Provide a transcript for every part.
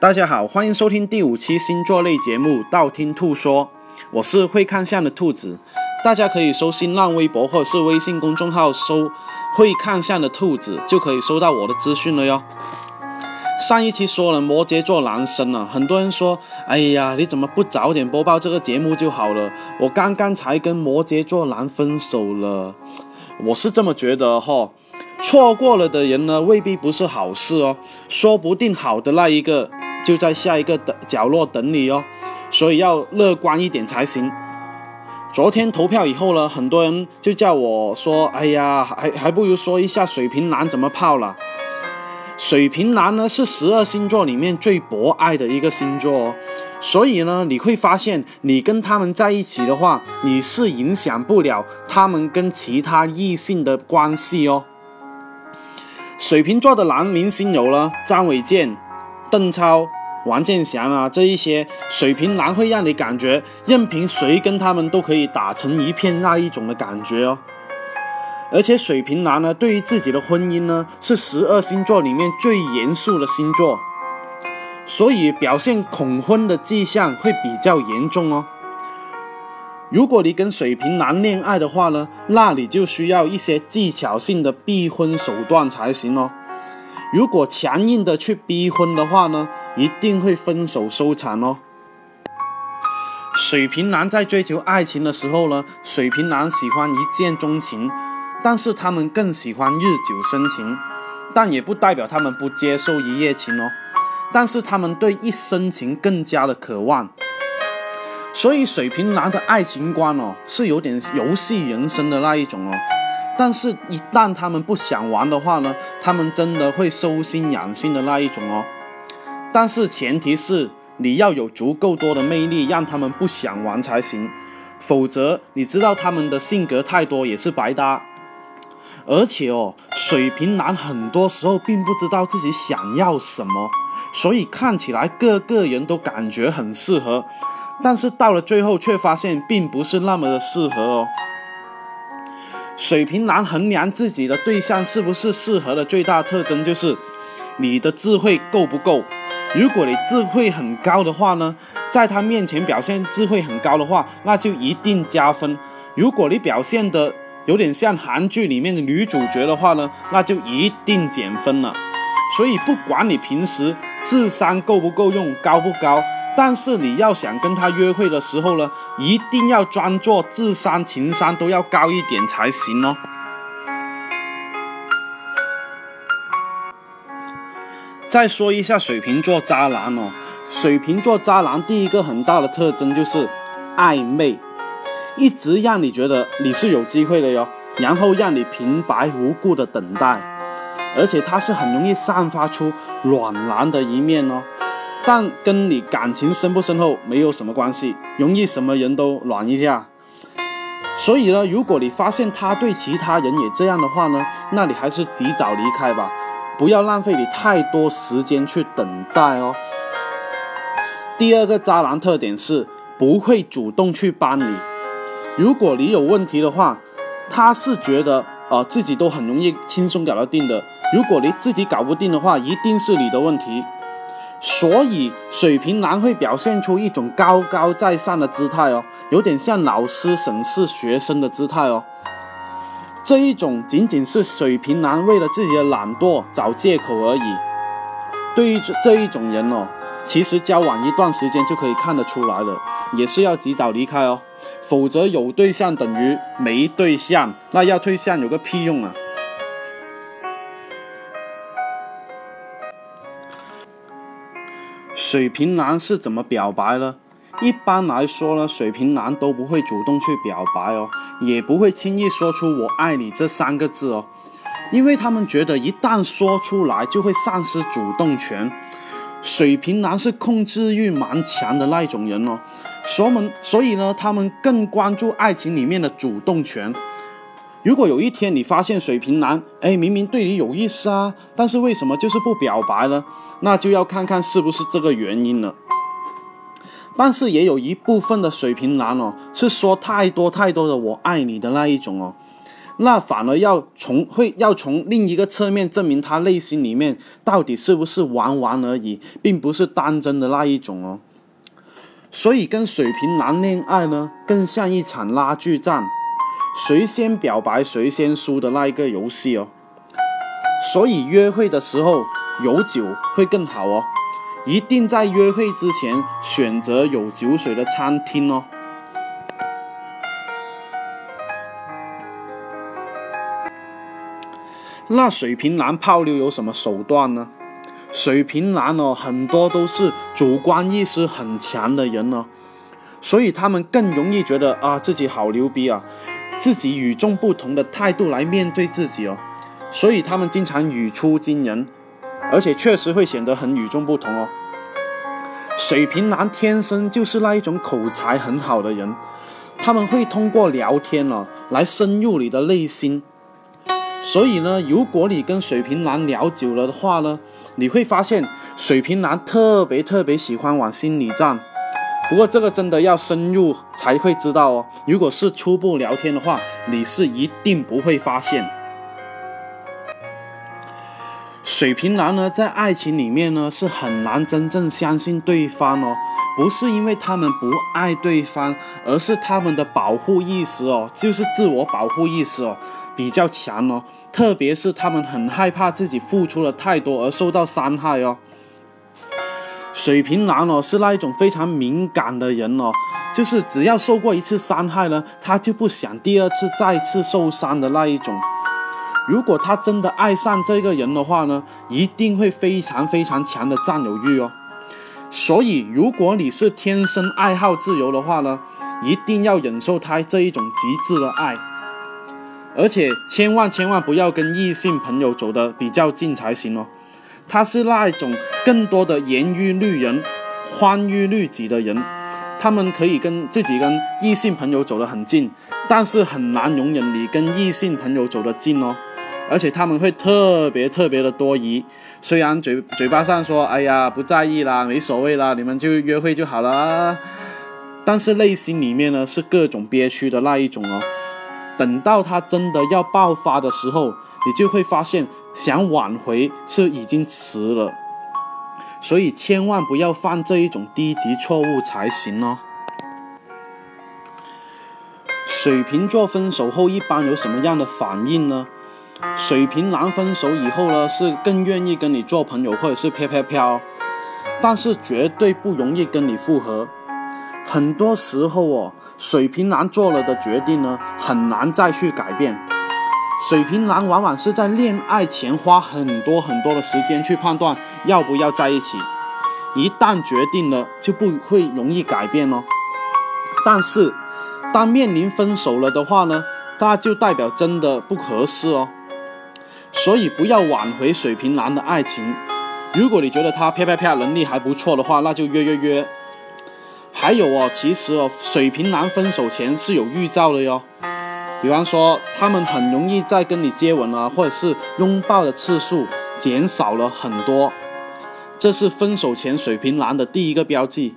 大家好，欢迎收听第五期星座类节目《道听途说》，我是会看相的兔子。大家可以搜新浪微博或者是微信公众号搜“会看相的兔子”，就可以收到我的资讯了哟。上一期说了摩羯座男生啊，很多人说：“哎呀，你怎么不早点播报这个节目就好了？”我刚刚才跟摩羯座男分手了，我是这么觉得哈。错过了的人呢，未必不是好事哦，说不定好的那一个就在下一个的角落等你哦，所以要乐观一点才行。昨天投票以后呢，很多人就叫我说：“哎呀，还还不如说一下水瓶男怎么泡了。”水瓶男呢是十二星座里面最博爱的一个星座，所以呢，你会发现你跟他们在一起的话，你是影响不了他们跟其他异性的关系哦。水瓶座的男明星有了张卫健、邓超、王健翔啊，这一些水瓶男会让你感觉任凭谁跟他们都可以打成一片那一种的感觉哦。而且水瓶男呢，对于自己的婚姻呢，是十二星座里面最严肃的星座，所以表现恐婚的迹象会比较严重哦。如果你跟水瓶男恋爱的话呢，那你就需要一些技巧性的逼婚手段才行哦。如果强硬的去逼婚的话呢，一定会分手收场哦。水瓶男在追求爱情的时候呢，水瓶男喜欢一见钟情，但是他们更喜欢日久生情，但也不代表他们不接受一夜情哦。但是他们对一生情更加的渴望。所以水瓶男的爱情观哦，是有点游戏人生的那一种哦。但是，一旦他们不想玩的话呢，他们真的会收心养性的那一种哦。但是前提是你要有足够多的魅力，让他们不想玩才行。否则，你知道他们的性格太多也是白搭。而且哦，水瓶男很多时候并不知道自己想要什么，所以看起来个个人都感觉很适合。但是到了最后，却发现并不是那么的适合哦。水瓶男衡量自己的对象是不是适合的最大特征就是，你的智慧够不够。如果你智慧很高的话呢，在他面前表现智慧很高的话，那就一定加分。如果你表现的有点像韩剧里面的女主角的话呢，那就一定减分了。所以不管你平时智商够不够用，高不高。但是你要想跟他约会的时候呢，一定要装作智商、情商都要高一点才行哦。再说一下水瓶座渣男哦，水瓶座渣男第一个很大的特征就是暧昧，一直让你觉得你是有机会的哟，然后让你平白无故的等待，而且他是很容易散发出暖男的一面哦。但跟你感情深不深厚没有什么关系，容易什么人都暖一下。所以呢，如果你发现他对其他人也这样的话呢，那你还是及早离开吧，不要浪费你太多时间去等待哦。第二个渣男特点是不会主动去帮你，如果你有问题的话，他是觉得呃自己都很容易轻松搞得定的。如果你自己搞不定的话，一定是你的问题。所以，水瓶男会表现出一种高高在上的姿态哦，有点像老师审视学生的姿态哦。这一种仅仅是水瓶男为了自己的懒惰找借口而已。对于这一种人哦，其实交往一段时间就可以看得出来了，也是要及早离开哦，否则有对象等于没对象，那要对象有个屁用啊！水瓶男是怎么表白呢？一般来说呢，水瓶男都不会主动去表白哦，也不会轻易说出“我爱你”这三个字哦，因为他们觉得一旦说出来就会丧失主动权。水瓶男是控制欲蛮强的那种人哦，所以们所以呢，他们更关注爱情里面的主动权。如果有一天你发现水瓶男，哎，明明对你有意思啊，但是为什么就是不表白呢？那就要看看是不是这个原因了。但是也有一部分的水瓶男哦，是说太多太多的“我爱你”的那一种哦。那反而要从会要从另一个侧面证明他内心里面到底是不是玩玩而已，并不是当真的那一种哦。所以跟水瓶男恋爱呢，更像一场拉锯战，谁先表白谁先输的那一个游戏哦。所以约会的时候有酒会更好哦，一定在约会之前选择有酒水的餐厅哦。那水瓶男泡妞有什么手段呢？水瓶男哦，很多都是主观意识很强的人哦，所以他们更容易觉得啊自己好牛逼啊，自己与众不同的态度来面对自己哦，所以他们经常语出惊人，而且确实会显得很与众不同哦。水瓶男天生就是那一种口才很好的人，他们会通过聊天哦来深入你的内心。所以呢，如果你跟水瓶男聊久了的话呢，你会发现水瓶男特别特别喜欢往心里站。不过这个真的要深入才会知道哦。如果是初步聊天的话，你是一定不会发现。水瓶男呢，在爱情里面呢，是很难真正相信对方哦。不是因为他们不爱对方，而是他们的保护意识哦，就是自我保护意识哦。比较强哦，特别是他们很害怕自己付出了太多而受到伤害哦。水瓶男哦是那一种非常敏感的人哦，就是只要受过一次伤害呢，他就不想第二次再次受伤的那一种。如果他真的爱上这个人的话呢，一定会非常非常强的占有欲哦。所以如果你是天生爱好自由的话呢，一定要忍受他这一种极致的爱。而且千万千万不要跟异性朋友走得比较近才行哦。他是那一种更多的严于律人、宽于律己的人，他们可以跟自己跟异性朋友走得很近，但是很难容忍你跟异性朋友走得近哦。而且他们会特别特别的多疑，虽然嘴嘴巴上说哎呀不在意啦，没所谓啦，你们就约会就好了，但是内心里面呢是各种憋屈的那一种哦。等到他真的要爆发的时候，你就会发现想挽回是已经迟了，所以千万不要犯这一种低级错误才行哦。水瓶座分手后一般有什么样的反应呢？水瓶男分手以后呢，是更愿意跟你做朋友或者是飘飘飘，但是绝对不容易跟你复合。很多时候哦。水瓶男做了的决定呢，很难再去改变。水瓶男往往是在恋爱前花很多很多的时间去判断要不要在一起，一旦决定了就不会容易改变哦。但是，当面临分手了的话呢，那就代表真的不合适哦。所以不要挽回水瓶男的爱情。如果你觉得他啪啪啪能力还不错的话，那就约约约。还有哦，其实哦，水瓶男分手前是有预兆的哟。比方说，他们很容易在跟你接吻啊，或者是拥抱的次数减少了很多，这是分手前水瓶男的第一个标记。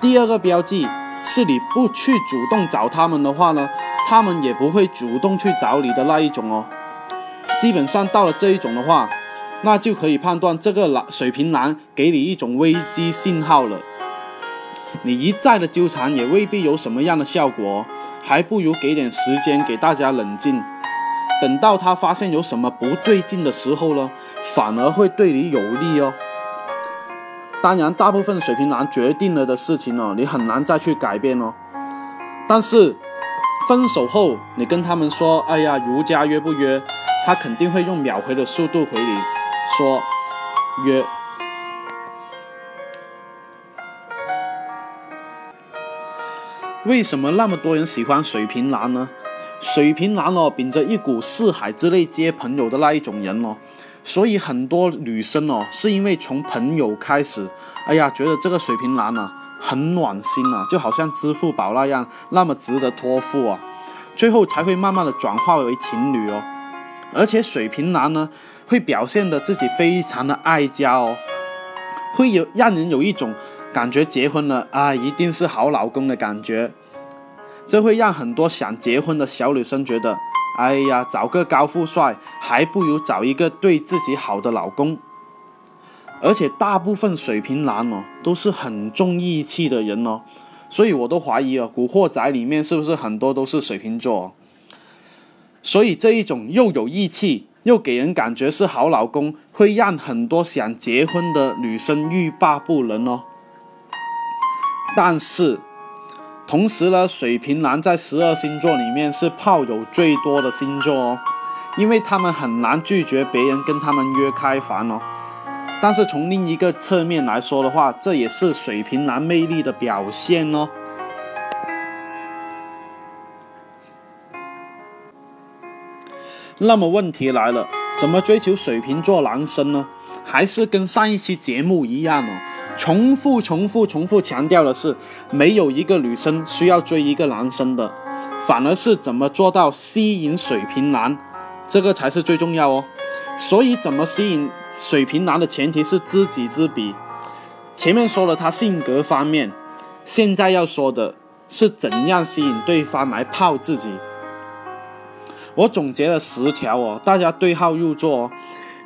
第二个标记是你不去主动找他们的话呢，他们也不会主动去找你的那一种哦。基本上到了这一种的话，那就可以判断这个男水瓶男给你一种危机信号了。你一再的纠缠也未必有什么样的效果，还不如给点时间给大家冷静，等到他发现有什么不对劲的时候呢，反而会对你有利哦。当然，大部分水瓶男决定了的事情呢，你很难再去改变哦。但是分手后，你跟他们说，哎呀，如家约不约？他肯定会用秒回的速度回你，说约。为什么那么多人喜欢水瓶男呢？水瓶男哦，秉着一股四海之内皆朋友的那一种人哦，所以很多女生哦，是因为从朋友开始，哎呀，觉得这个水瓶男呢很暖心啊，就好像支付宝那样，那么值得托付啊，最后才会慢慢的转化为情侣哦。而且水瓶男呢，会表现的自己非常的爱家哦，会有让人有一种。感觉结婚了啊，一定是好老公的感觉。这会让很多想结婚的小女生觉得，哎呀，找个高富帅还不如找一个对自己好的老公。而且大部分水瓶男哦都是很重义气的人哦，所以我都怀疑哦，《古惑仔》里面是不是很多都是水瓶座？所以这一种又有义气又给人感觉是好老公，会让很多想结婚的女生欲罢不能哦。但是，同时呢，水瓶男在十二星座里面是炮友最多的星座哦，因为他们很难拒绝别人跟他们约开房哦。但是从另一个侧面来说的话，这也是水瓶男魅力的表现哦。那么问题来了，怎么追求水瓶座男生呢？还是跟上一期节目一样哦，重复、重复、重复强调的是，没有一个女生需要追一个男生的，反而是怎么做到吸引水瓶男，这个才是最重要哦。所以，怎么吸引水瓶男的前提是知己知彼。前面说了他性格方面，现在要说的是怎样吸引对方来泡自己。我总结了十条哦，大家对号入座哦。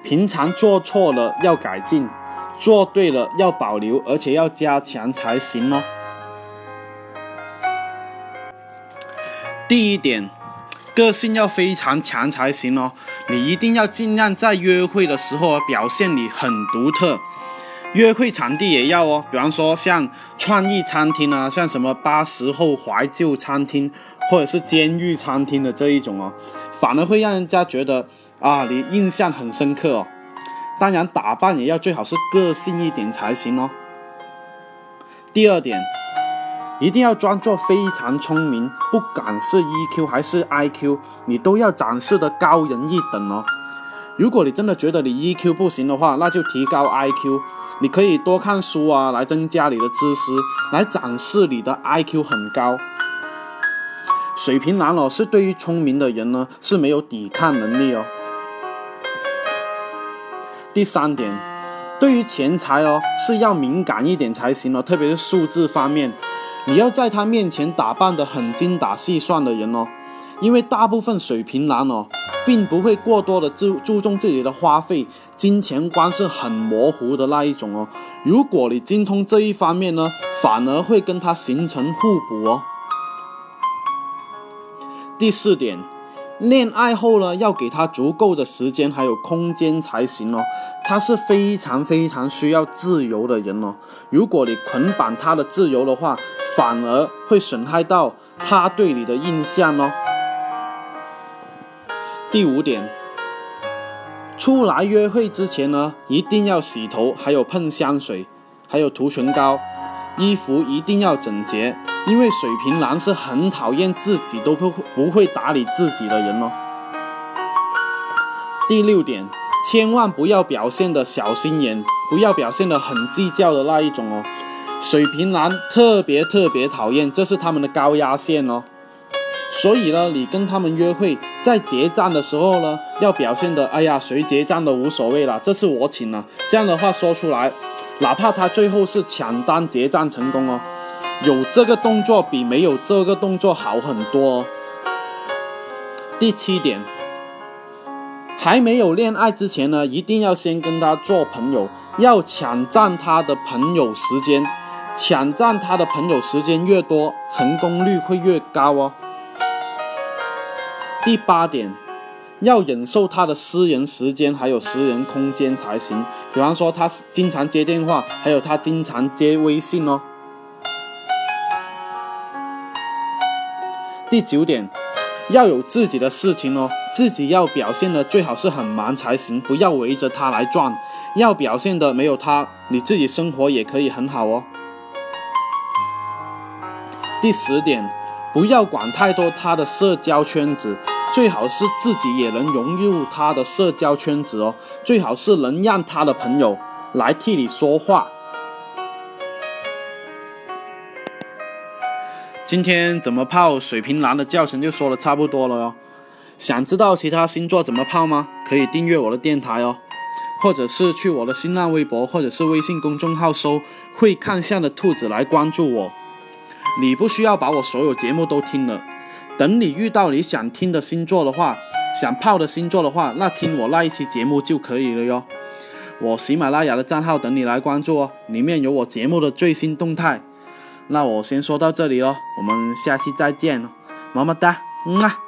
平常做错了要改进，做对了要保留，而且要加强才行哦。第一点，个性要非常强才行哦。你一定要尽量在约会的时候表现你很独特，约会场地也要哦。比方说像创意餐厅啊，像什么八十后怀旧餐厅，或者是监狱餐厅的这一种哦，反而会让人家觉得。啊，你印象很深刻哦。当然，打扮也要最好是个性一点才行哦。第二点，一定要装作非常聪明，不管是 EQ 还是 IQ，你都要展示的高人一等哦。如果你真的觉得你 EQ 不行的话，那就提高 IQ，你可以多看书啊，来增加你的知识，来展示你的 IQ 很高。水瓶男哦，是对于聪明的人呢是没有抵抗能力哦。第三点，对于钱财哦是要敏感一点才行哦，特别是数字方面，你要在他面前打扮得很精打细算的人哦，因为大部分水瓶男哦，并不会过多的注注重自己的花费，金钱观是很模糊的那一种哦。如果你精通这一方面呢，反而会跟他形成互补哦。第四点。恋爱后呢，要给他足够的时间还有空间才行哦。他是非常非常需要自由的人哦。如果你捆绑他的自由的话，反而会损害到他对你的印象哦。第五点，出来约会之前呢，一定要洗头，还有喷香水，还有涂唇膏，衣服一定要整洁。因为水瓶男是很讨厌自己都不不会打理自己的人哦。第六点，千万不要表现的小心眼，不要表现的很计较的那一种哦。水瓶男特别特别讨厌，这是他们的高压线哦。所以呢，你跟他们约会，在结账的时候呢，要表现的，哎呀，谁结账都无所谓了，这是我请了。这样的话说出来，哪怕他最后是抢单结账成功哦。有这个动作比没有这个动作好很多。第七点，还没有恋爱之前呢，一定要先跟他做朋友，要抢占他的朋友时间，抢占他的朋友时间越多，成功率会越高哦。第八点，要忍受他的私人时间还有私人空间才行，比方说他经常接电话，还有他经常接微信哦。第九点，要有自己的事情哦，自己要表现的最好是很忙才行，不要围着他来转，要表现的没有他，你自己生活也可以很好哦。第十点，不要管太多他的社交圈子，最好是自己也能融入他的社交圈子哦，最好是能让他的朋友来替你说话。今天怎么泡水瓶男的教程就说的差不多了哟。想知道其他星座怎么泡吗？可以订阅我的电台哦，或者是去我的新浪微博或者是微信公众号搜“会看相的兔子”来关注我。你不需要把我所有节目都听了，等你遇到你想听的星座的话，想泡的星座的话，那听我那一期节目就可以了哟。我喜马拉雅的账号等你来关注哦，里面有我节目的最新动态。那我先说到这里喽，我们下期再见了，么么哒，嗯啊。